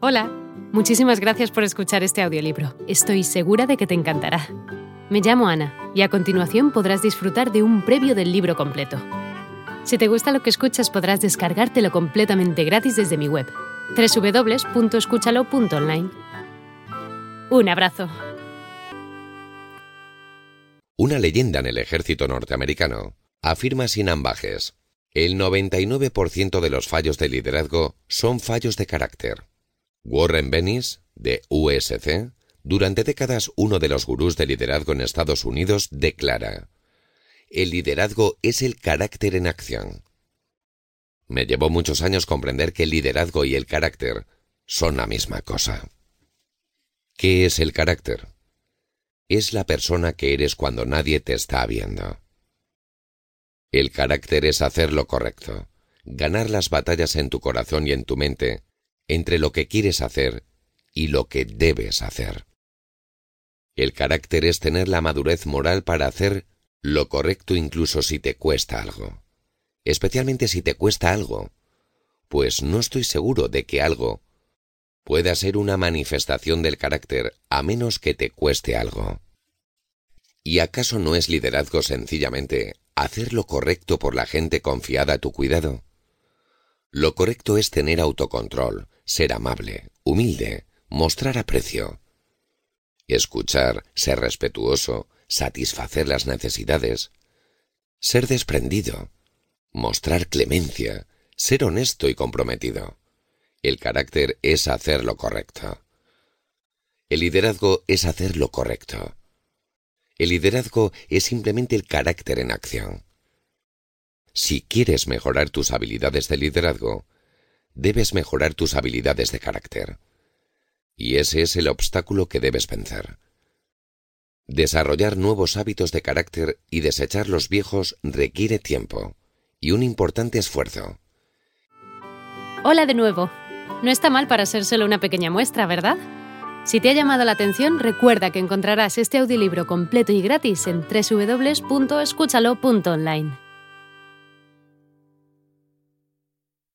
Hola, muchísimas gracias por escuchar este audiolibro. Estoy segura de que te encantará. Me llamo Ana y a continuación podrás disfrutar de un previo del libro completo. Si te gusta lo que escuchas podrás descargártelo completamente gratis desde mi web, www.escúchalo.online. Un abrazo. Una leyenda en el ejército norteamericano afirma sin ambajes, el 99% de los fallos de liderazgo son fallos de carácter. Warren Bennis, de USC, durante décadas uno de los gurús de liderazgo en Estados Unidos, declara, El liderazgo es el carácter en acción. Me llevó muchos años comprender que el liderazgo y el carácter son la misma cosa. ¿Qué es el carácter? Es la persona que eres cuando nadie te está viendo. El carácter es hacer lo correcto, ganar las batallas en tu corazón y en tu mente, entre lo que quieres hacer y lo que debes hacer. El carácter es tener la madurez moral para hacer lo correcto incluso si te cuesta algo. Especialmente si te cuesta algo, pues no estoy seguro de que algo pueda ser una manifestación del carácter a menos que te cueste algo. ¿Y acaso no es liderazgo sencillamente hacer lo correcto por la gente confiada a tu cuidado? Lo correcto es tener autocontrol, ser amable, humilde, mostrar aprecio. Escuchar, ser respetuoso, satisfacer las necesidades. Ser desprendido, mostrar clemencia, ser honesto y comprometido. El carácter es hacer lo correcto. El liderazgo es hacer lo correcto. El liderazgo es simplemente el carácter en acción. Si quieres mejorar tus habilidades de liderazgo, debes mejorar tus habilidades de carácter. Y ese es el obstáculo que debes vencer. Desarrollar nuevos hábitos de carácter y desechar los viejos requiere tiempo y un importante esfuerzo. Hola de nuevo. No está mal para ser solo una pequeña muestra, ¿verdad? Si te ha llamado la atención, recuerda que encontrarás este audiolibro completo y gratis en www.escúchalo.online.